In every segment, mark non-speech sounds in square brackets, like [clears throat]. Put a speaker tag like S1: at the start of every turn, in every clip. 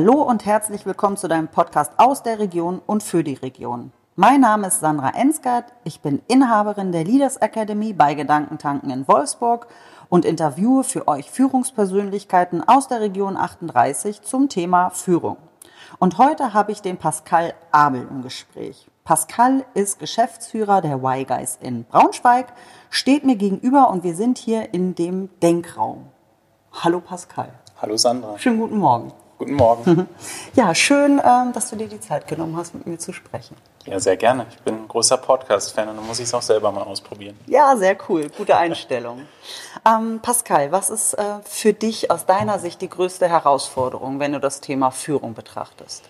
S1: Hallo und herzlich willkommen zu deinem Podcast aus der Region und für die Region. Mein Name ist Sandra Ensgard, ich bin Inhaberin der Leaders Academy bei Gedankentanken in Wolfsburg und interviewe für euch Führungspersönlichkeiten aus der Region 38 zum Thema Führung. Und heute habe ich den Pascal Abel im Gespräch. Pascal ist Geschäftsführer der Y-Guys in Braunschweig, steht mir gegenüber und wir sind hier in dem Denkraum. Hallo Pascal.
S2: Hallo Sandra.
S1: Schönen guten Morgen.
S2: Guten Morgen. [laughs]
S1: Ja, schön, ähm, dass du dir die Zeit genommen hast, mit mir zu sprechen.
S2: Ja, sehr gerne. Ich bin ein großer Podcast-Fan und dann muss ich es auch selber mal ausprobieren.
S1: Ja, sehr cool. Gute Einstellung. [laughs] ähm, Pascal, was ist äh, für dich aus deiner Sicht die größte Herausforderung, wenn du das Thema Führung betrachtest?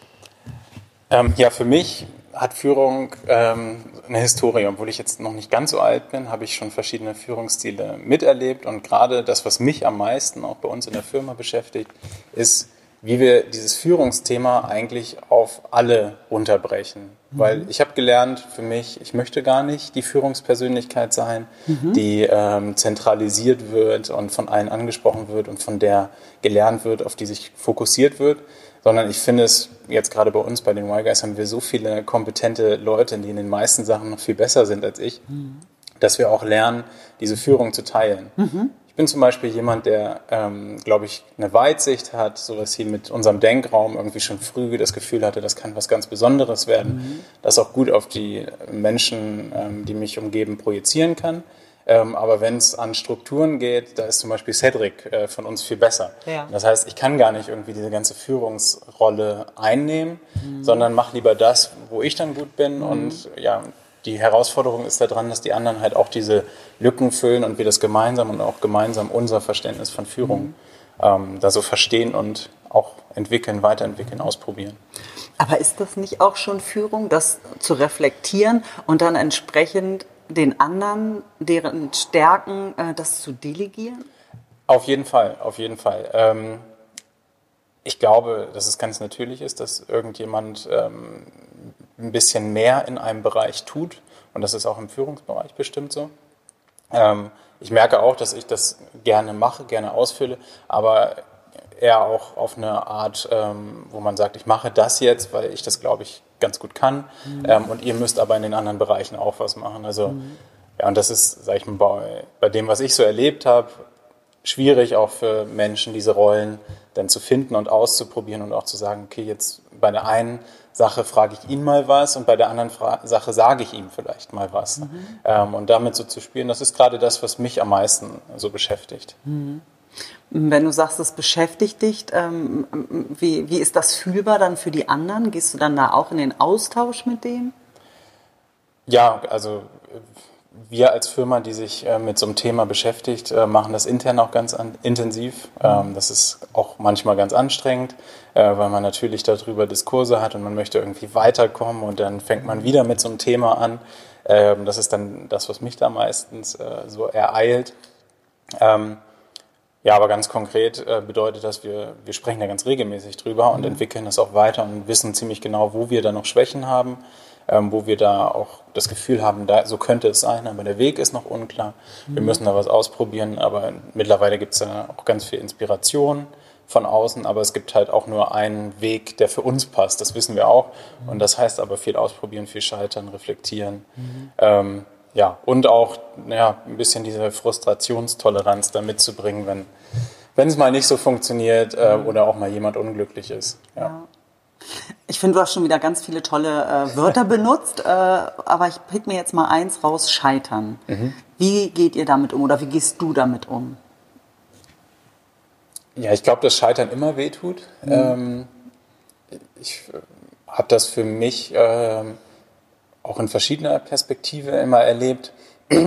S2: Ähm, ja, für mich hat Führung ähm, eine Historie. Obwohl ich jetzt noch nicht ganz so alt bin, habe ich schon verschiedene Führungsstile miterlebt. Und gerade das, was mich am meisten auch bei uns in der Firma beschäftigt, ist, wie wir dieses Führungsthema eigentlich auf alle runterbrechen. Mhm. Weil ich habe gelernt für mich, ich möchte gar nicht die Führungspersönlichkeit sein, mhm. die ähm, zentralisiert wird und von allen angesprochen wird und von der gelernt wird, auf die sich fokussiert wird, sondern ich finde es jetzt gerade bei uns, bei den Y-Guys, haben wir so viele kompetente Leute, die in den meisten Sachen noch viel besser sind als ich, mhm. dass wir auch lernen, diese Führung zu teilen. Mhm bin zum Beispiel jemand, der, ähm, glaube ich, eine Weitsicht hat, sowas hier mit unserem Denkraum irgendwie schon früh das Gefühl hatte, das kann was ganz Besonderes werden, mhm. das auch gut auf die Menschen, ähm, die mich umgeben, projizieren kann. Ähm, aber wenn es an Strukturen geht, da ist zum Beispiel Cedric äh, von uns viel besser. Ja. Das heißt, ich kann gar nicht irgendwie diese ganze Führungsrolle einnehmen, mhm. sondern mache lieber das, wo ich dann gut bin mhm. und ja, die Herausforderung ist daran, dass die anderen halt auch diese Lücken füllen und wir das gemeinsam und auch gemeinsam unser Verständnis von Führung mhm. ähm, da so verstehen und auch entwickeln, weiterentwickeln, ausprobieren.
S1: Aber ist das nicht auch schon Führung, das zu reflektieren und dann entsprechend den anderen, deren Stärken, äh, das zu delegieren?
S2: Auf jeden Fall, auf jeden Fall. Ähm, ich glaube, dass es ganz natürlich ist, dass irgendjemand ähm, ein bisschen mehr in einem Bereich tut. Und das ist auch im Führungsbereich bestimmt so. Ähm, ich merke auch, dass ich das gerne mache, gerne ausfülle, aber eher auch auf eine Art, ähm, wo man sagt, ich mache das jetzt, weil ich das, glaube ich, ganz gut kann. Mhm. Ähm, und ihr müsst aber in den anderen Bereichen auch was machen. Also, mhm. ja, und das ist, sage ich mal, bei, bei dem, was ich so erlebt habe, schwierig auch für Menschen, diese Rollen dann zu finden und auszuprobieren und auch zu sagen, okay, jetzt bei der einen Sache frage ich ihn mal was und bei der anderen Fra Sache sage ich ihm vielleicht mal was. Mhm. Ähm, und damit so zu spielen, das ist gerade das, was mich am meisten so beschäftigt.
S1: Mhm. Wenn du sagst, es beschäftigt dich, ähm, wie, wie ist das fühlbar dann für die anderen? Gehst du dann da auch in den Austausch mit denen?
S2: Ja, also wir als Firma, die sich äh, mit so einem Thema beschäftigt, äh, machen das intern auch ganz intensiv. Ähm, das ist auch manchmal ganz anstrengend, äh, weil man natürlich darüber Diskurse hat und man möchte irgendwie weiterkommen und dann fängt man wieder mit so einem Thema an. Ähm, das ist dann das, was mich da meistens so ereilt. Ähm, ja, aber ganz konkret bedeutet das, wir, wir sprechen da ganz regelmäßig drüber und mhm. entwickeln das auch weiter und wissen ziemlich genau, wo wir da noch Schwächen haben ähm, wo wir da auch das Gefühl haben, da, so könnte es sein, aber der Weg ist noch unklar. Wir müssen da was ausprobieren, aber mittlerweile gibt es ja auch ganz viel Inspiration von außen, aber es gibt halt auch nur einen Weg, der für uns passt. Das wissen wir auch. Und das heißt aber viel ausprobieren, viel scheitern, reflektieren. Mhm. Ähm, ja, und auch ja, ein bisschen diese Frustrationstoleranz da mitzubringen, wenn wenn es mal nicht so funktioniert äh, oder auch mal jemand unglücklich ist. Ja.
S1: Ich finde, du hast schon wieder ganz viele tolle äh, Wörter [laughs] benutzt, äh, aber ich pick mir jetzt mal eins raus, Scheitern. Mhm. Wie geht ihr damit um oder wie gehst du damit um?
S2: Ja, ich glaube, dass Scheitern immer wehtut. Mhm. Ähm, ich äh, habe das für mich äh, auch in verschiedener Perspektive immer erlebt.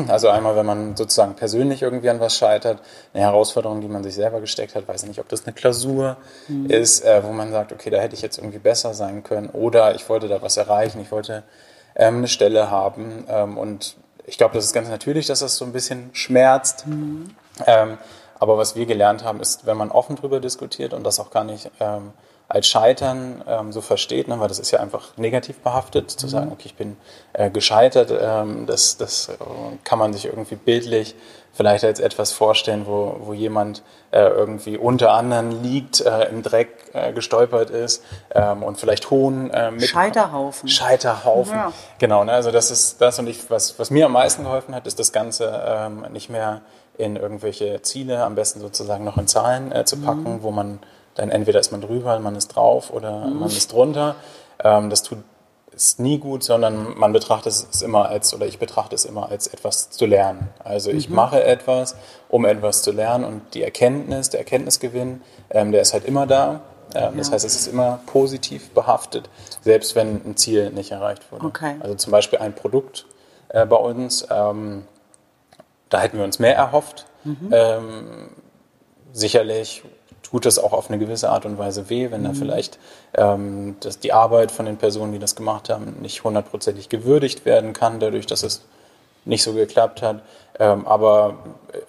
S2: Also einmal, wenn man sozusagen persönlich irgendwie an was scheitert, eine Herausforderung, die man sich selber gesteckt hat, weiß nicht, ob das eine Klausur mhm. ist, äh, wo man sagt, okay, da hätte ich jetzt irgendwie besser sein können oder ich wollte da was erreichen, ich wollte ähm, eine Stelle haben ähm, und ich glaube, das ist ganz natürlich, dass das so ein bisschen schmerzt. Mhm. Ähm, aber was wir gelernt haben, ist, wenn man offen drüber diskutiert und das auch gar nicht ähm, als Scheitern ähm, so versteht, ne, weil das ist ja einfach negativ behaftet, zu sagen, okay, ich bin äh, gescheitert, ähm, das, das äh, kann man sich irgendwie bildlich vielleicht als etwas vorstellen, wo, wo jemand äh, irgendwie unter anderen liegt, äh, im Dreck äh, gestolpert ist ähm, und vielleicht Hohn äh, mit.
S1: Scheiterhaufen.
S2: Scheiterhaufen. Ja. Genau, ne? also das ist das und ich, was, was mir am meisten geholfen hat, ist das Ganze ähm, nicht mehr in irgendwelche Ziele, am besten sozusagen noch in Zahlen äh, zu packen, mhm. wo man dann entweder ist man drüber, man ist drauf oder mhm. man ist drunter. Ähm, das tut ist nie gut, sondern man betrachtet es immer als, oder ich betrachte es immer als etwas zu lernen. Also ich mhm. mache etwas, um etwas zu lernen und die Erkenntnis, der Erkenntnisgewinn, ähm, der ist halt immer da. Ähm, das heißt, es ist immer positiv behaftet, selbst wenn ein Ziel nicht erreicht wurde. Okay. Also zum Beispiel ein Produkt äh, bei uns, ähm, da hätten wir uns mehr erhofft. Mhm. Ähm, sicherlich tut das auch auf eine gewisse Art und Weise weh, wenn mhm. da vielleicht ähm, dass die Arbeit von den Personen, die das gemacht haben, nicht hundertprozentig gewürdigt werden kann, dadurch, dass es nicht so geklappt hat. Ähm, aber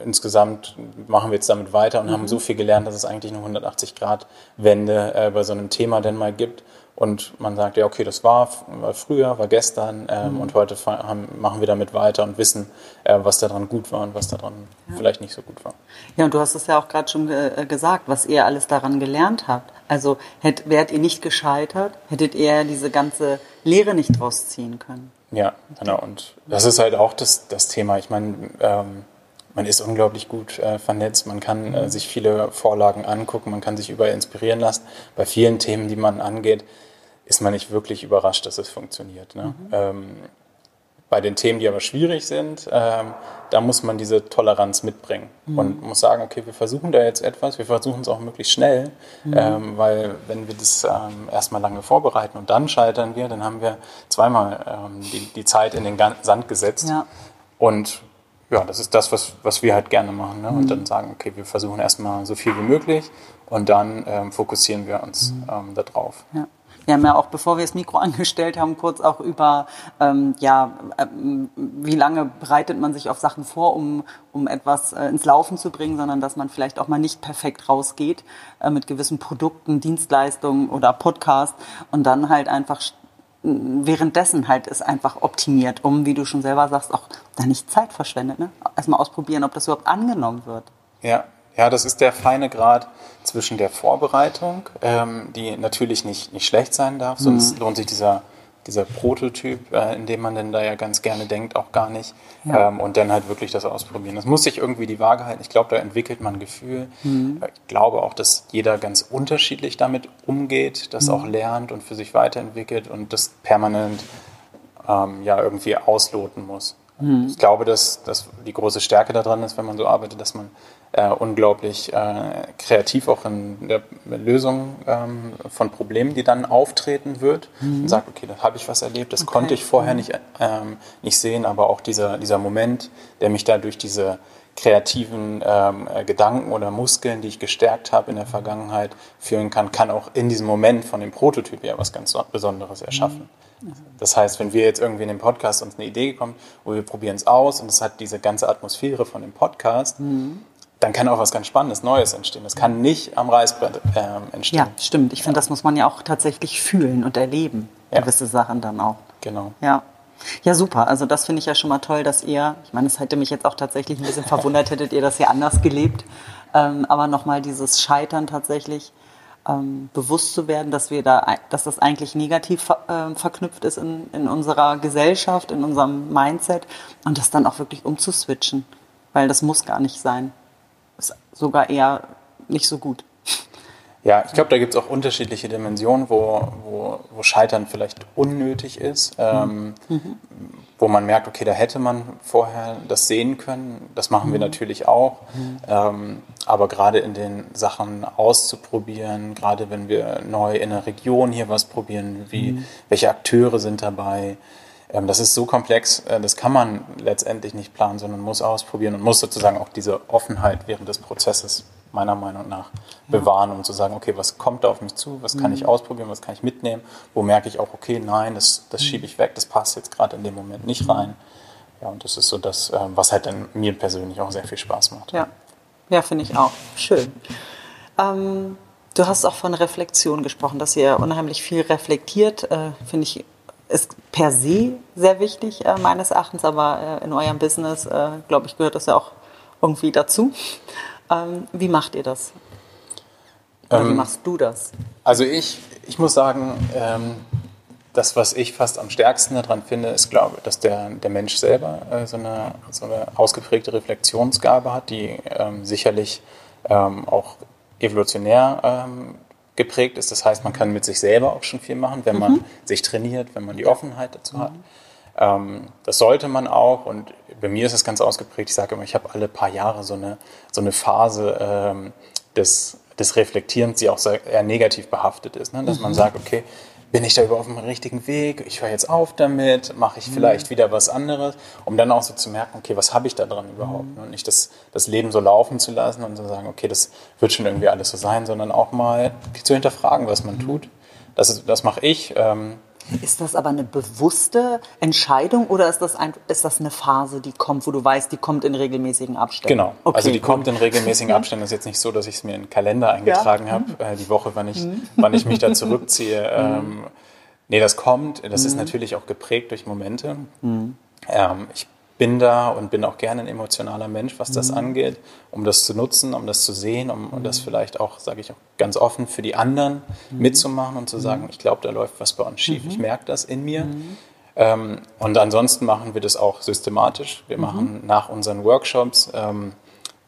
S2: insgesamt machen wir jetzt damit weiter und mhm. haben so viel gelernt, dass es eigentlich eine 180-Grad-Wende äh, bei so einem Thema denn mal gibt. Und man sagt, ja, okay, das war, war früher, war gestern ähm, mhm. und heute haben, machen wir damit weiter und wissen, äh, was daran gut war und was daran ja. vielleicht nicht so gut war.
S1: Ja, und du hast es ja auch gerade schon ge äh, gesagt, was ihr alles daran gelernt habt. Also hätt, wärt ihr nicht gescheitert, hättet ihr diese ganze Lehre nicht draus ziehen können.
S2: Ja, genau. Und das ist halt auch das, das Thema. Ich meine, ähm, man ist unglaublich gut äh, vernetzt, man kann äh, sich viele Vorlagen angucken, man kann sich überall inspirieren lassen. Bei vielen Themen, die man angeht, ist man nicht wirklich überrascht, dass es funktioniert. Ne? Mhm. Ähm, bei den Themen, die aber schwierig sind, ähm, da muss man diese Toleranz mitbringen mhm. und muss sagen, okay, wir versuchen da jetzt etwas, wir versuchen es auch möglichst schnell, mhm. ähm, weil wenn wir das ähm, erstmal lange vorbereiten und dann scheitern wir, dann haben wir zweimal ähm, die, die Zeit in den Sand gesetzt. Ja. Und ja, das ist das, was, was wir halt gerne machen. Ne? Und mhm. dann sagen, okay, wir versuchen erstmal so viel wie möglich und dann ähm, fokussieren wir uns mhm. ähm, darauf.
S1: Ja. Wir haben ja auch, bevor wir das Mikro [laughs] angestellt haben, kurz auch über, ähm, ja, äh, wie lange bereitet man sich auf Sachen vor, um, um etwas äh, ins Laufen zu bringen, sondern dass man vielleicht auch mal nicht perfekt rausgeht äh, mit gewissen Produkten, Dienstleistungen oder Podcast und dann halt einfach währenddessen halt ist einfach optimiert, um, wie du schon selber sagst, auch da nicht Zeit verschwendet. Ne? Erstmal ausprobieren, ob das überhaupt angenommen wird.
S2: Ja, ja, das ist der feine Grad zwischen der Vorbereitung, ähm, die natürlich nicht, nicht schlecht sein darf, sonst mhm. lohnt sich dieser dieser Prototyp, äh, in dem man denn da ja ganz gerne denkt, auch gar nicht. Ja. Ähm, und dann halt wirklich das ausprobieren. Das muss sich irgendwie die Waage halten. Ich glaube, da entwickelt man ein Gefühl. Mhm. Äh, ich glaube auch, dass jeder ganz unterschiedlich damit umgeht, das mhm. auch lernt und für sich weiterentwickelt und das permanent ähm, ja irgendwie ausloten muss. Mhm. Ich glaube, dass, dass die große Stärke daran ist, wenn man so arbeitet, dass man äh, unglaublich äh, kreativ auch in der Lösung ähm, von Problemen, die dann auftreten wird. Mhm. Und sagt, okay, da habe ich was erlebt, das okay. konnte ich vorher mhm. nicht, ähm, nicht sehen, aber auch dieser, dieser Moment, der mich da durch diese kreativen ähm, äh, Gedanken oder Muskeln, die ich gestärkt habe in der Vergangenheit, führen kann, kann auch in diesem Moment von dem Prototyp ja was ganz Besonderes erschaffen. Mhm. Das heißt, wenn wir jetzt irgendwie in dem Podcast uns eine Idee kommt, wo wir probieren es aus und es hat diese ganze Atmosphäre von dem Podcast, mhm dann kann auch was ganz Spannendes, Neues entstehen. Das kann nicht am Reißbrett äh, entstehen.
S1: Ja, stimmt. Ich finde, das muss man ja auch tatsächlich fühlen und erleben, ja. gewisse Sachen dann auch.
S2: Genau.
S1: Ja. Ja, super. Also das finde ich ja schon mal toll, dass ihr, ich meine, es hätte mich jetzt auch tatsächlich ein bisschen verwundert, hättet ihr das ja anders gelebt. Ähm, aber nochmal dieses Scheitern tatsächlich ähm, bewusst zu werden, dass wir da, dass das eigentlich negativ äh, verknüpft ist in, in unserer Gesellschaft, in unserem Mindset und das dann auch wirklich umzuswitchen. Weil das muss gar nicht sein ist sogar eher nicht so gut.
S2: Ja, ich glaube, da gibt es auch unterschiedliche Dimensionen, wo, wo, wo Scheitern vielleicht unnötig ist, ähm, mhm. wo man merkt, okay, da hätte man vorher das sehen können. Das machen mhm. wir natürlich auch. Mhm. Ähm, aber gerade in den Sachen auszuprobieren, gerade wenn wir neu in der Region hier was probieren, wie, mhm. welche Akteure sind dabei, das ist so komplex, äh, das kann man letztendlich nicht planen, sondern muss ausprobieren und muss sozusagen auch diese Offenheit während des Prozesses meiner Meinung nach bewahren, um zu sagen, okay, was kommt da auf mich zu, was kann mhm. ich ausprobieren, was kann ich mitnehmen, wo merke ich auch, okay, nein, das, das schiebe ich weg, das passt jetzt gerade in dem Moment nicht rein. Ja, und das ist so das, ähm, was halt dann mir persönlich auch sehr viel Spaß macht.
S1: Ja, ja finde ich auch. Schön. Ähm Du hast auch von Reflexion gesprochen, dass ihr unheimlich viel reflektiert, äh, finde ich, ist per se sehr wichtig äh, meines Erachtens, aber äh, in eurem Business, äh, glaube ich, gehört das ja auch irgendwie dazu. Ähm, wie macht ihr das? Oder ähm, wie machst du das?
S2: Also ich, ich muss sagen, ähm, das, was ich fast am stärksten daran finde, ist, glaube ich, dass der, der Mensch selber äh, so, eine, so eine ausgeprägte Reflexionsgabe hat, die ähm, sicherlich ähm, auch evolutionär ähm, geprägt ist. Das heißt, man kann mit sich selber auch schon viel machen, wenn man mhm. sich trainiert, wenn man die Offenheit dazu hat. Mhm. Ähm, das sollte man auch und bei mir ist es ganz ausgeprägt. Ich sage immer, ich habe alle paar Jahre so eine, so eine Phase ähm, des, des Reflektierens, die auch sehr, eher negativ behaftet ist. Ne? Dass mhm. man sagt, okay, bin ich da überhaupt auf dem richtigen Weg? Ich höre jetzt auf damit, mache ich mhm. vielleicht wieder was anderes, um dann auch so zu merken, okay, was habe ich da dran überhaupt? Mhm. Und nicht das, das Leben so laufen zu lassen und zu sagen, okay, das wird schon irgendwie alles so sein, sondern auch mal zu hinterfragen, was man mhm. tut. Das, das mache ich. Ähm,
S1: ist das aber eine bewusste Entscheidung oder ist das, ein, ist das eine Phase, die kommt, wo du weißt, die kommt in regelmäßigen Abständen?
S2: Genau. Okay, also die gut. kommt in regelmäßigen Abständen. Das ist jetzt nicht so, dass ich es mir in den Kalender eingetragen ja. habe, äh, die Woche, wann ich, mhm. wann ich mich da zurückziehe. [laughs] ähm, nee, das kommt. Das ist mhm. natürlich auch geprägt durch Momente. Mhm. Ähm, ich bin da und bin auch gerne ein emotionaler Mensch, was das mhm. angeht, um das zu nutzen, um das zu sehen, um, um das mhm. vielleicht auch, sage ich auch ganz offen, für die anderen mhm. mitzumachen und zu sagen, ich glaube, da läuft was bei uns schief, ich merke das in mir. Ähm, und ansonsten machen wir das auch systematisch. Wir machen nach unseren Workshops, ähm,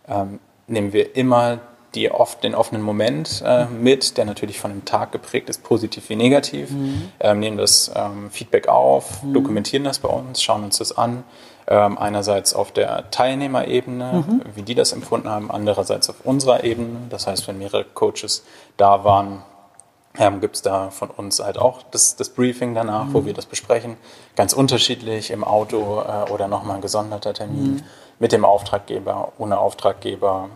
S2: ähm, nehmen wir immer die oft, den offenen Moment äh, mit, der natürlich von dem Tag geprägt ist, positiv wie negativ, mhm. ähm, nehmen das ähm, Feedback auf, mhm. dokumentieren das bei uns, schauen uns das an ähm, einerseits auf der Teilnehmerebene, mhm. wie die das empfunden haben, andererseits auf unserer Ebene. Das heißt, wenn mehrere Coaches da waren, ähm, gibt es da von uns halt auch das, das Briefing danach, mhm. wo wir das besprechen. Ganz unterschiedlich im Auto äh, oder nochmal ein gesonderter Termin mhm. mit dem Auftraggeber, ohne Auftraggeber.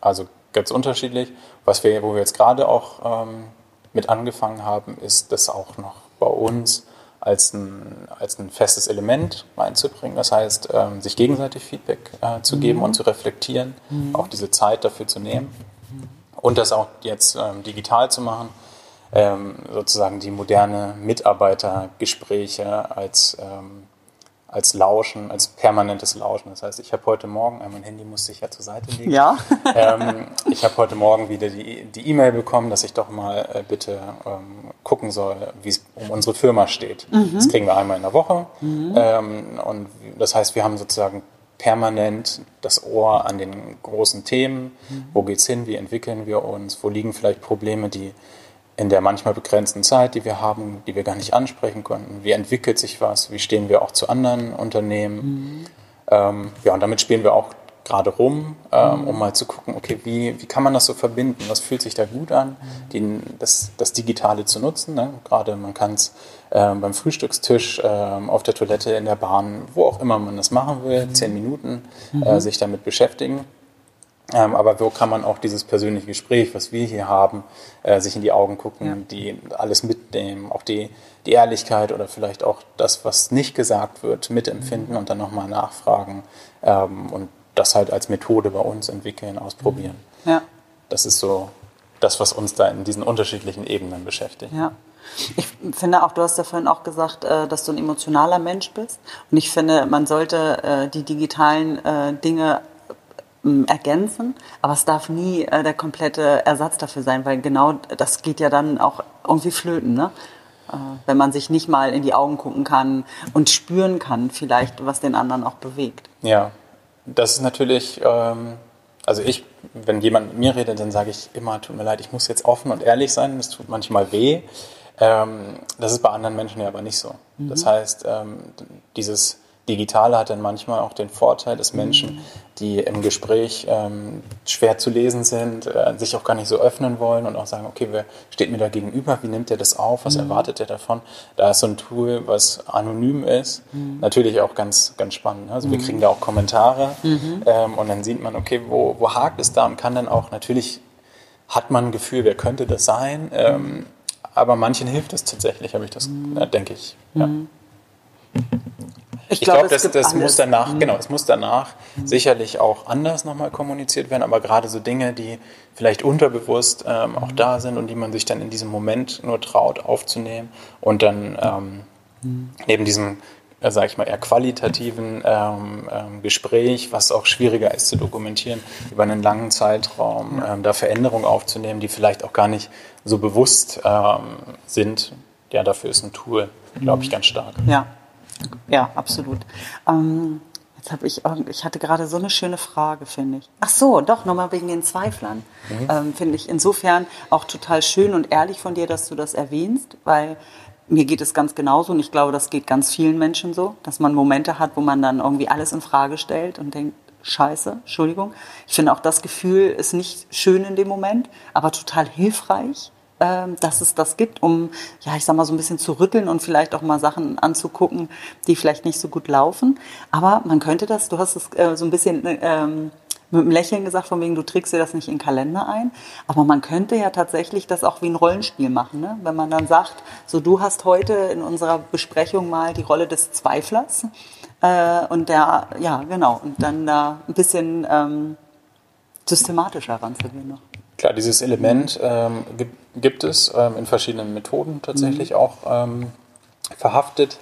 S2: Also ganz unterschiedlich. Was wir, wo wir jetzt gerade auch ähm, mit angefangen haben, ist das auch noch bei uns als ein, als ein festes Element reinzubringen. Das heißt, ähm, sich gegenseitig Feedback äh, zu geben mhm. und zu reflektieren, mhm. auch diese Zeit dafür zu nehmen und das auch jetzt ähm, digital zu machen, ähm, sozusagen die moderne Mitarbeitergespräche als ähm, als Lauschen, als permanentes Lauschen. Das heißt, ich habe heute Morgen, äh, mein Handy musste ich ja zur Seite legen.
S1: Ja. [laughs]
S2: ähm, ich habe heute Morgen wieder die E-Mail bekommen, dass ich doch mal äh, bitte ähm, gucken soll, wie es um unsere Firma steht. Mhm. Das kriegen wir einmal in der Woche. Mhm. Ähm, und das heißt, wir haben sozusagen permanent das Ohr an den großen Themen. Mhm. Wo geht's hin? Wie entwickeln wir uns? Wo liegen vielleicht Probleme, die in der manchmal begrenzten Zeit, die wir haben, die wir gar nicht ansprechen konnten. Wie entwickelt sich was? Wie stehen wir auch zu anderen Unternehmen? Mhm. Ähm, ja, und damit spielen wir auch gerade rum, ähm, mhm. um mal zu gucken, okay, wie, wie kann man das so verbinden? Was fühlt sich da gut an, mhm. die, das, das Digitale zu nutzen? Ne? Gerade man kann es ähm, beim Frühstückstisch, ähm, auf der Toilette, in der Bahn, wo auch immer man das machen will, mhm. zehn Minuten äh, mhm. sich damit beschäftigen. Ähm, aber wo kann man auch dieses persönliche Gespräch, was wir hier haben, äh, sich in die Augen gucken, ja. die alles mitnehmen, auch die, die Ehrlichkeit oder vielleicht auch das, was nicht gesagt wird, mitempfinden mhm. und dann nochmal nachfragen ähm, und das halt als Methode bei uns entwickeln, ausprobieren. Mhm. Ja. Das ist so das, was uns da in diesen unterschiedlichen Ebenen beschäftigt.
S1: Ja. Ich finde auch, du hast ja vorhin auch gesagt, äh, dass du ein emotionaler Mensch bist. Und ich finde, man sollte äh, die digitalen äh, Dinge ergänzen, aber es darf nie äh, der komplette Ersatz dafür sein, weil genau das geht ja dann auch irgendwie flöten, ne? Äh, wenn man sich nicht mal in die Augen gucken kann und spüren kann, vielleicht, was den anderen auch bewegt.
S2: Ja, das ist natürlich, ähm, also ich, wenn jemand mit mir redet, dann sage ich immer, tut mir leid, ich muss jetzt offen und ehrlich sein, das tut manchmal weh. Ähm, das ist bei anderen Menschen ja aber nicht so. Mhm. Das heißt, ähm, dieses Digitale hat dann manchmal auch den Vorteil, dass Menschen, die im Gespräch ähm, schwer zu lesen sind, äh, sich auch gar nicht so öffnen wollen und auch sagen, okay, wer steht mir da gegenüber, wie nimmt er das auf, was mhm. erwartet er davon? Da ist so ein Tool, was anonym ist, mhm. natürlich auch ganz, ganz spannend. Also mhm. wir kriegen da auch Kommentare mhm. ähm, und dann sieht man, okay, wo, wo hakt es da und kann dann auch, natürlich hat man ein Gefühl, wer könnte das sein, ähm, aber manchen hilft es tatsächlich, habe ich das, äh, denke ich. Ja.
S1: Mhm.
S2: Ich, ich glaube, glaub, das, das muss danach, mhm. genau, es muss danach mhm. sicherlich auch anders nochmal kommuniziert werden, aber gerade so Dinge, die vielleicht unterbewusst ähm, auch da sind und die man sich dann in diesem Moment nur traut aufzunehmen und dann ähm, mhm. neben diesem äh, sage ich mal, eher qualitativen ähm, ähm, Gespräch, was auch schwieriger ist zu dokumentieren, über einen langen Zeitraum, ähm, da Veränderungen aufzunehmen, die vielleicht auch gar nicht so bewusst ähm, sind. Ja, dafür ist ein Tool, glaube ich, mhm. ganz stark.
S1: Ja, ja, absolut. Ähm, jetzt habe ich, ich hatte gerade so eine schöne Frage, finde ich. Ach so, doch, nochmal wegen den Zweiflern. Mhm. Ähm, finde ich insofern auch total schön und ehrlich von dir, dass du das erwähnst, weil mir geht es ganz genauso und ich glaube, das geht ganz vielen Menschen so, dass man Momente hat, wo man dann irgendwie alles in Frage stellt und denkt, Scheiße, Entschuldigung. Ich finde auch das Gefühl ist nicht schön in dem Moment, aber total hilfreich, dass es das gibt, um, ja, ich sag mal, so ein bisschen zu rütteln und vielleicht auch mal Sachen anzugucken, die vielleicht nicht so gut laufen. Aber man könnte das, du hast es äh, so ein bisschen ähm, mit einem Lächeln gesagt, von wegen, du trägst dir das nicht in den Kalender ein. Aber man könnte ja tatsächlich das auch wie ein Rollenspiel machen. Ne? Wenn man dann sagt, so du hast heute in unserer Besprechung mal die Rolle des Zweiflers. Äh, und der, ja, genau, und dann da ein bisschen ähm, systematischer ranzugehen noch.
S2: Klar, dieses Element ähm, gibt, gibt, es ähm, in verschiedenen Methoden tatsächlich mhm. auch ähm, verhaftet.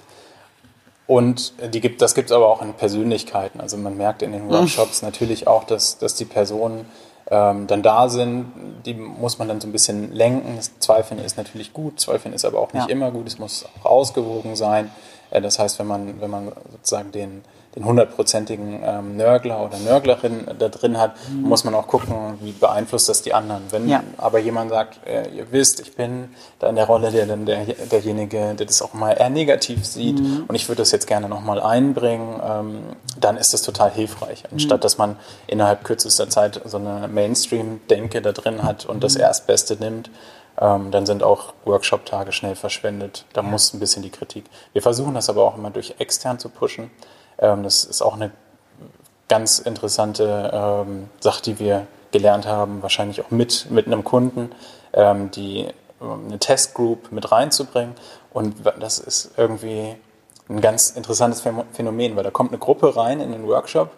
S2: Und die gibt, das gibt es aber auch in Persönlichkeiten. Also man merkt in den Workshops mhm. natürlich auch, dass, dass die Personen ähm, dann da sind, die muss man dann so ein bisschen lenken. Das Zweifeln ist natürlich gut, Zweifeln ist aber auch nicht ja. immer gut, es muss auch ausgewogen sein. Äh, das heißt, wenn man, wenn man sozusagen den, den hundertprozentigen ähm, Nörgler oder Nörglerin da drin hat, mhm. muss man auch gucken, wie beeinflusst das die anderen. Wenn ja. aber jemand sagt, äh, ihr wisst, ich bin da in der Rolle der, der, derjenige, der das auch mal eher negativ sieht mhm. und ich würde das jetzt gerne nochmal einbringen, ähm, dann ist das total hilfreich. Mhm. Anstatt dass man innerhalb kürzester Zeit so eine Mainstream-Denke da drin hat und das mhm. Erstbeste nimmt, ähm, dann sind auch Workshop-Tage schnell verschwendet. Da muss ein bisschen die Kritik. Wir versuchen das aber auch immer durch extern zu pushen. Ähm, das ist auch eine ganz interessante ähm, Sache, die wir gelernt haben, wahrscheinlich auch mit, mit einem Kunden, ähm, die eine Testgroup mit reinzubringen. Und das ist irgendwie ein ganz interessantes Phänomen, weil da kommt eine Gruppe rein in den Workshop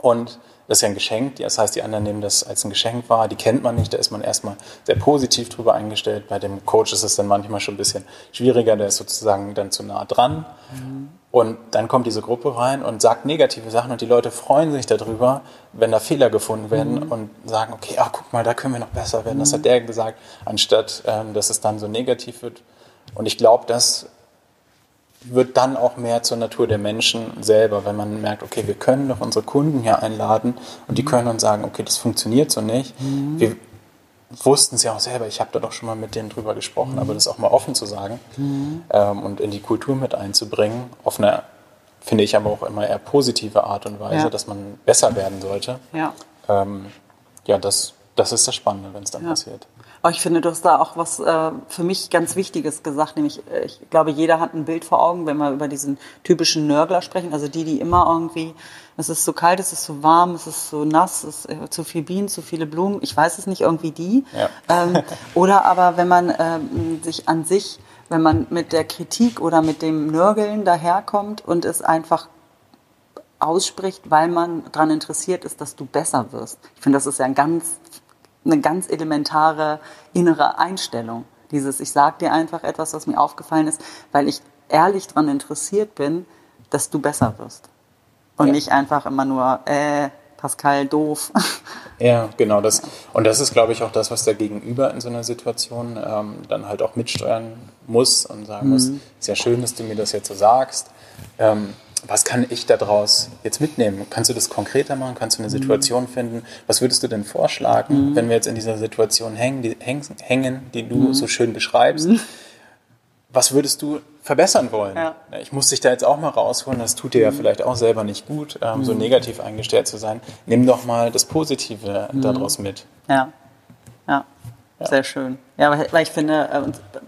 S2: und das ist ja ein Geschenk. Das heißt, die anderen nehmen das als ein Geschenk wahr. Die kennt man nicht. Da ist man erstmal sehr positiv drüber eingestellt. Bei dem Coach ist es dann manchmal schon ein bisschen schwieriger. Der ist sozusagen dann zu nah dran. Mhm. Und dann kommt diese Gruppe rein und sagt negative Sachen und die Leute freuen sich darüber, wenn da Fehler gefunden werden mhm. und sagen, okay, ach, guck mal, da können wir noch besser werden. Mhm. Das hat der gesagt, anstatt ähm, dass es dann so negativ wird. Und ich glaube, das wird dann auch mehr zur Natur der Menschen selber, wenn man merkt, okay, wir können doch unsere Kunden hier einladen und die mhm. können uns sagen, okay, das funktioniert so nicht. Mhm. Wir wussten es ja auch selber, ich habe da doch schon mal mit denen drüber gesprochen, mhm. aber das auch mal offen zu sagen mhm. ähm, und in die Kultur mit einzubringen, auf eine, finde ich aber auch immer eher positive Art und Weise, ja. dass man besser werden sollte. Ja, ähm, ja das, das ist das Spannende, wenn es dann ja. passiert.
S1: Aber ich finde, du hast da auch was äh, für mich ganz Wichtiges gesagt, nämlich äh, ich glaube, jeder hat ein Bild vor Augen, wenn wir über diesen typischen Nörgler sprechen, also die, die immer irgendwie, es ist so kalt, es ist so warm, es ist so nass, es ist äh, zu viel Bienen, zu viele Blumen, ich weiß es nicht, irgendwie die. Ja. Ähm, [laughs] oder aber wenn man ähm, sich an sich, wenn man mit der Kritik oder mit dem Nörgeln daherkommt und es einfach ausspricht, weil man daran interessiert ist, dass du besser wirst. Ich finde, das ist ja ein ganz eine ganz elementare innere Einstellung. Dieses, ich sage dir einfach etwas, was mir aufgefallen ist, weil ich ehrlich daran interessiert bin, dass du besser wirst. Und ja. nicht einfach immer nur, äh, Pascal, doof. [laughs]
S2: Ja, genau. Das, und das ist, glaube ich, auch das, was der Gegenüber in so einer Situation ähm, dann halt auch mitsteuern muss und sagen mhm. muss, ist ja schön, dass du mir das jetzt so sagst. Ähm, was kann ich daraus jetzt mitnehmen? Kannst du das konkreter machen? Kannst du eine mhm. Situation finden? Was würdest du denn vorschlagen, mhm. wenn wir jetzt in dieser Situation hängen, die, hängen, die du mhm. so schön beschreibst? Mhm. Was würdest du verbessern wollen? Ja. Ich muss dich da jetzt auch mal rausholen, das tut dir ja mhm. vielleicht auch selber nicht gut, ähm, so mhm. negativ eingestellt zu sein. Nimm doch mal das Positive daraus mit.
S1: Ja. ja, ja, sehr schön. Ja, weil ich finde, äh,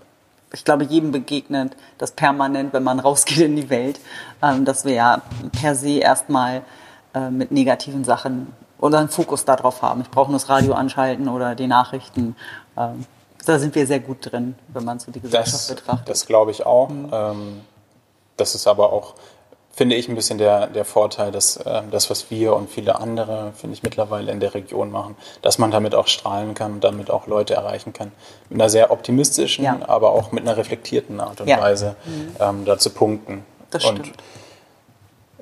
S1: ich glaube, jedem begegnet das permanent, wenn man [laughs] rausgeht in die Welt, ähm, dass wir ja per se erstmal äh, mit negativen Sachen oder einen Fokus darauf haben. Ich brauche nur das Radio anschalten oder die Nachrichten. Ähm, da sind wir sehr gut drin, wenn man so die Gesellschaft das, betrachtet.
S2: Das glaube ich auch. Mhm. Ähm, das ist aber auch finde ich, ein bisschen der, der Vorteil, dass äh, das, was wir und viele andere, finde ich, mittlerweile in der Region machen, dass man damit auch strahlen kann und damit auch Leute erreichen kann. Mit einer sehr optimistischen, ja. aber auch mit einer reflektierten Art und ja. Weise mhm. ähm, da zu punkten.
S1: Das stimmt. Und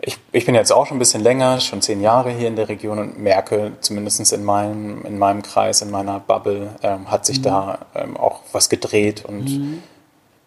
S2: ich, ich bin jetzt auch schon ein bisschen länger, schon zehn Jahre hier in der Region und merke, zumindest in meinem, in meinem Kreis, in meiner Bubble, ähm, hat sich mhm. da ähm, auch was gedreht und mhm.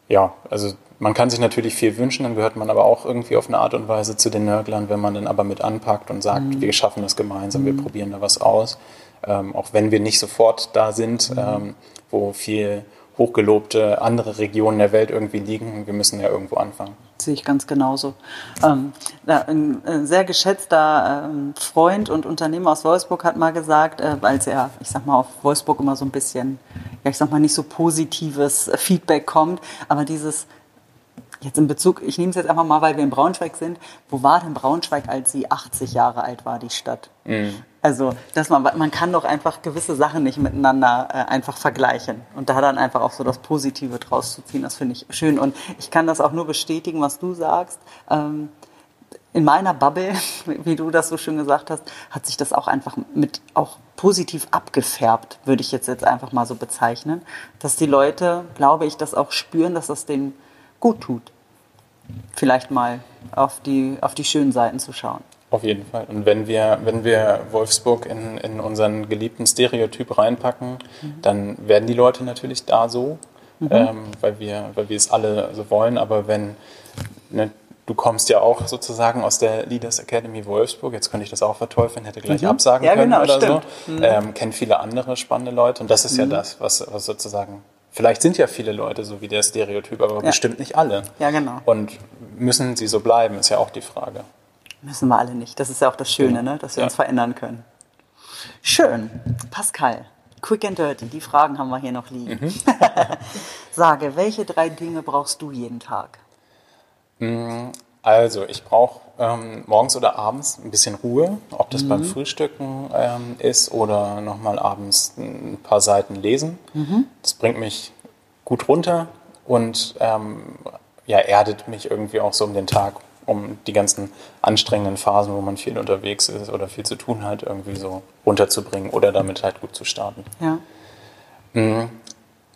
S2: ja, also man kann sich natürlich viel wünschen, dann gehört man aber auch irgendwie auf eine Art und Weise zu den Nörglern, wenn man dann aber mit anpackt und sagt, mhm. wir schaffen das gemeinsam, wir mhm. probieren da was aus. Ähm, auch wenn wir nicht sofort da sind, mhm. ähm, wo viel hochgelobte andere Regionen der Welt irgendwie liegen. Wir müssen ja irgendwo anfangen.
S1: Sehe ich ganz genauso. Ähm, ein, sehr geschätzter ähm, Freund und Unternehmer aus Wolfsburg hat mal gesagt, äh, weil es ja, ich sag mal, auf Wolfsburg immer so ein bisschen, ja, ich sag mal, nicht so positives Feedback kommt, aber dieses Jetzt in Bezug, ich nehme es jetzt einfach mal, weil wir in Braunschweig sind. Wo war denn Braunschweig, als sie 80 Jahre alt war, die Stadt? Mhm. Also, dass man, man kann doch einfach gewisse Sachen nicht miteinander äh, einfach vergleichen. Und da dann einfach auch so das Positive draus zu ziehen, das finde ich schön. Und ich kann das auch nur bestätigen, was du sagst. Ähm, in meiner Bubble, [laughs] wie du das so schön gesagt hast, hat sich das auch einfach mit auch positiv abgefärbt, würde ich jetzt, jetzt einfach mal so bezeichnen. Dass die Leute, glaube ich, das auch spüren, dass das denen gut tut vielleicht mal auf die, auf die schönen Seiten zu schauen.
S2: Auf jeden Fall. Und wenn wir, wenn wir Wolfsburg in, in unseren geliebten Stereotyp reinpacken, mhm. dann werden die Leute natürlich da so, mhm. ähm, weil, wir, weil wir es alle so wollen. Aber wenn, ne, du kommst ja auch sozusagen aus der Leaders Academy Wolfsburg, jetzt könnte ich das auch verteufeln, hätte gleich mhm. absagen ja, können genau, oder stimmt. so, mhm. ähm, kennt viele andere spannende Leute. Und das ist ja mhm. das, was, was sozusagen Vielleicht sind ja viele Leute so wie der Stereotyp, aber ja. bestimmt nicht alle.
S1: Ja, genau.
S2: Und müssen sie so bleiben, ist ja auch die Frage.
S1: Müssen wir alle nicht. Das ist ja auch das Schöne, ne? dass wir ja. uns verändern können. Schön. Pascal, quick and dirty, die Fragen haben wir hier noch liegen. Mhm. [laughs] Sage, welche drei Dinge brauchst du jeden Tag?
S2: Mm, also, ich brauche ähm, morgens oder abends ein bisschen Ruhe, ob das mhm. beim Frühstücken ähm, ist oder nochmal abends ein paar Seiten lesen. Mhm. Das bringt mich gut runter und ähm, ja, erdet mich irgendwie auch so um den Tag, um die ganzen anstrengenden Phasen, wo man viel unterwegs ist oder viel zu tun hat, irgendwie so runterzubringen oder damit halt gut zu starten.
S1: Ja.
S2: Mm,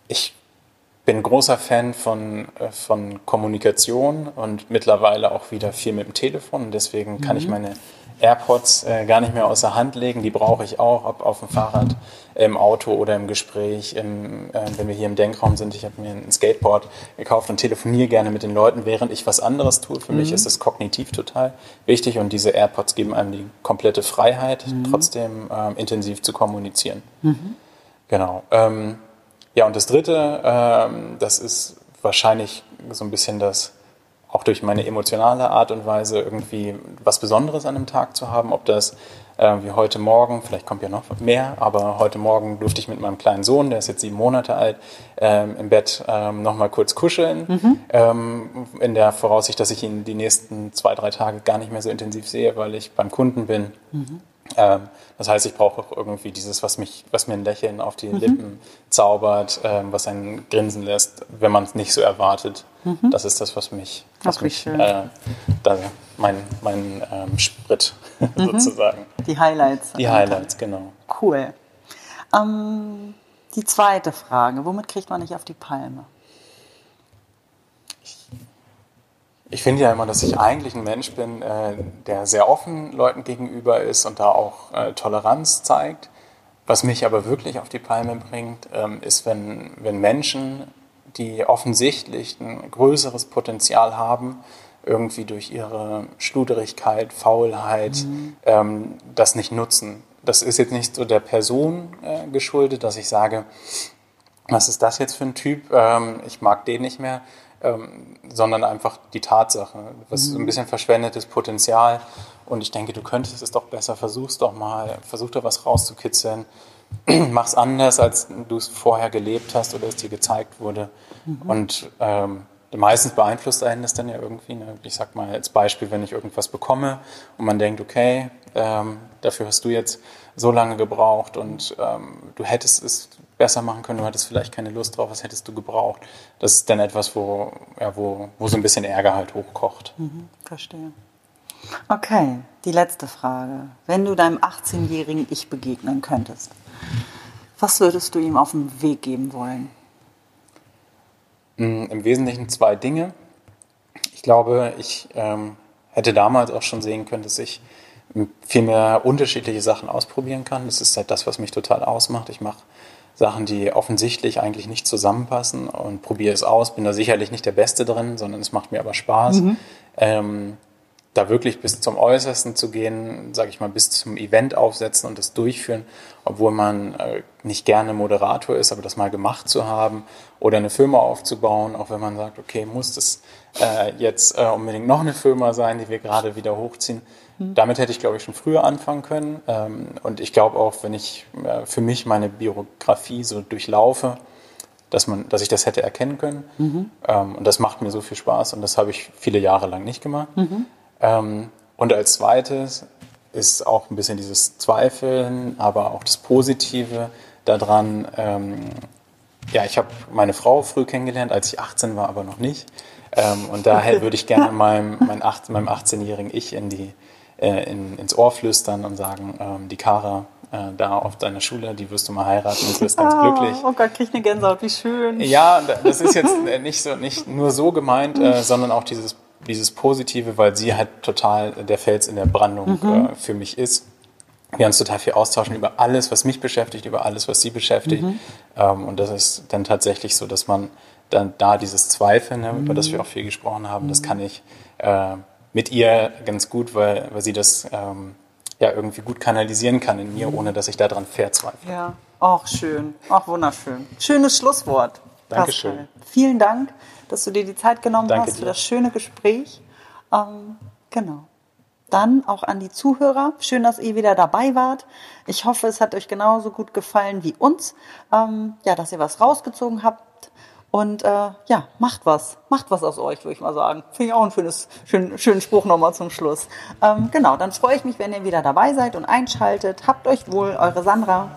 S2: ich bin großer Fan von, äh, von Kommunikation und mittlerweile auch wieder viel mit dem Telefon. Und deswegen mhm. kann ich mhm. meine AirPods äh, gar nicht mehr außer Hand legen. Die brauche ich auch, ob auf dem Fahrrad, im Auto oder im Gespräch. Im, äh, wenn wir hier im Denkraum sind, ich habe mir ein Skateboard gekauft und telefoniere gerne mit den Leuten, während ich was anderes tue. Für mhm. mich ist es kognitiv total wichtig und diese AirPods geben einem die komplette Freiheit, mhm. trotzdem ähm, intensiv zu kommunizieren. Mhm. Genau. Ähm, ja, und das Dritte, ähm, das ist wahrscheinlich so ein bisschen das, auch durch meine emotionale Art und Weise irgendwie was Besonderes an einem Tag zu haben, ob das äh, wie heute Morgen, vielleicht kommt ja noch mehr, aber heute Morgen durfte ich mit meinem kleinen Sohn, der ist jetzt sieben Monate alt, ähm, im Bett ähm, nochmal kurz kuscheln, mhm. ähm, in der Voraussicht, dass ich ihn die nächsten zwei, drei Tage gar nicht mehr so intensiv sehe, weil ich beim Kunden bin. Mhm. Ähm, das heißt, ich brauche auch irgendwie dieses, was mich, was mir ein Lächeln auf die mhm. Lippen zaubert, ähm, was einen grinsen lässt, wenn man es nicht so erwartet. Mhm. Das ist das, was mich, was mich äh, da, mein, mein ähm, Sprit [laughs] mhm. sozusagen.
S1: Die Highlights.
S2: Die Highlights, genau.
S1: Cool. Ähm, die zweite Frage, womit kriegt man nicht auf die Palme?
S2: Ich finde ja immer, dass ich eigentlich ein Mensch bin, äh, der sehr offen Leuten gegenüber ist und da auch äh, Toleranz zeigt. Was mich aber wirklich auf die Palme bringt, ähm, ist, wenn, wenn Menschen, die offensichtlich ein größeres Potenzial haben, irgendwie durch ihre Schluderigkeit, Faulheit, mhm. ähm, das nicht nutzen. Das ist jetzt nicht so der Person äh, geschuldet, dass ich sage, was ist das jetzt für ein Typ? Ähm, ich mag den nicht mehr ähm, sondern einfach die Tatsache. Was mhm. ein bisschen verschwendetes Potenzial. Und ich denke, du könntest es doch besser, versuch's doch mal, versuch da was rauszukitzeln. [clears throat] Mach's anders, als du es vorher gelebt hast oder es dir gezeigt wurde. Mhm. Und ähm, meistens beeinflusst einen das dann ja irgendwie. Ne? Ich sag mal als Beispiel, wenn ich irgendwas bekomme und man denkt, okay, ähm, dafür hast du jetzt so lange gebraucht und ähm, du hättest es besser machen können, du hattest vielleicht keine Lust drauf, was hättest du gebraucht. Das ist dann etwas, wo, ja, wo, wo so ein bisschen Ärger halt hochkocht.
S1: Mhm, verstehe. Okay, die letzte Frage. Wenn du deinem 18-jährigen Ich begegnen könntest, was würdest du ihm auf den Weg geben wollen?
S2: Mm, Im Wesentlichen zwei Dinge. Ich glaube, ich ähm, hätte damals auch schon sehen können, dass ich viel mehr unterschiedliche Sachen ausprobieren kann. Das ist halt das, was mich total ausmacht. Ich mache Sachen, die offensichtlich eigentlich nicht zusammenpassen und probiere es aus. Bin da sicherlich nicht der Beste drin, sondern es macht mir aber Spaß. Mhm. Ähm, da wirklich bis zum Äußersten zu gehen, sage ich mal, bis zum Event aufsetzen und das durchführen, obwohl man äh, nicht gerne Moderator ist, aber das mal gemacht zu haben oder eine Firma aufzubauen, auch wenn man sagt, okay, muss das äh, jetzt äh, unbedingt noch eine Firma sein, die wir gerade wieder hochziehen. Mhm. Damit hätte ich, glaube ich, schon früher anfangen können. Ähm, und ich glaube auch, wenn ich äh, für mich meine Biografie so durchlaufe, dass, man, dass ich das hätte erkennen können. Mhm. Ähm, und das macht mir so viel Spaß und das habe ich viele Jahre lang nicht gemacht. Mhm. Ähm, und als zweites ist auch ein bisschen dieses Zweifeln, aber auch das Positive daran. Ja, ich habe meine Frau früh kennengelernt, als ich 18 war, aber noch nicht. Ähm, und daher [laughs] würde ich gerne meinem, meinem 18-jährigen Ich in die, äh, in, ins Ohr flüstern und sagen, ähm, die Kara äh, da auf deiner Schule, die wirst du mal heiraten und wirst ganz oh, glücklich.
S1: Oh Gott, krieg ich eine Gänsehaut, wie schön.
S2: Ja, das ist jetzt nicht, so, nicht nur so gemeint, äh, sondern auch dieses dieses Positive, weil sie halt total der Fels in der Brandung mhm. äh, für mich ist. Wir uns total viel austauschen über alles, was mich beschäftigt, über alles, was sie beschäftigt. Mhm. Ähm, und das ist dann tatsächlich so, dass man dann da dieses Zweifeln, ne, mhm. über das wir auch viel gesprochen haben, das kann ich äh, mit ihr ganz gut, weil, weil sie das ähm, ja irgendwie gut kanalisieren kann in mir, mhm. ohne dass ich daran verzweifle.
S1: Ja, auch schön, auch wunderschön. Schönes Schlusswort.
S2: Dankeschön.
S1: Pascal. Vielen Dank dass du dir die Zeit genommen
S2: Danke
S1: hast
S2: dir.
S1: für das schöne Gespräch. Ähm, genau. Dann auch an die Zuhörer. Schön, dass ihr wieder dabei wart. Ich hoffe, es hat euch genauso gut gefallen wie uns. Ähm, ja, dass ihr was rausgezogen habt. Und äh, ja, macht was. Macht was aus euch, würde ich mal sagen. Finde ich auch einen schönes, schön, schönen Spruch nochmal zum Schluss. Ähm, genau, dann freue ich mich, wenn ihr wieder dabei seid und einschaltet. Habt euch wohl, eure Sandra.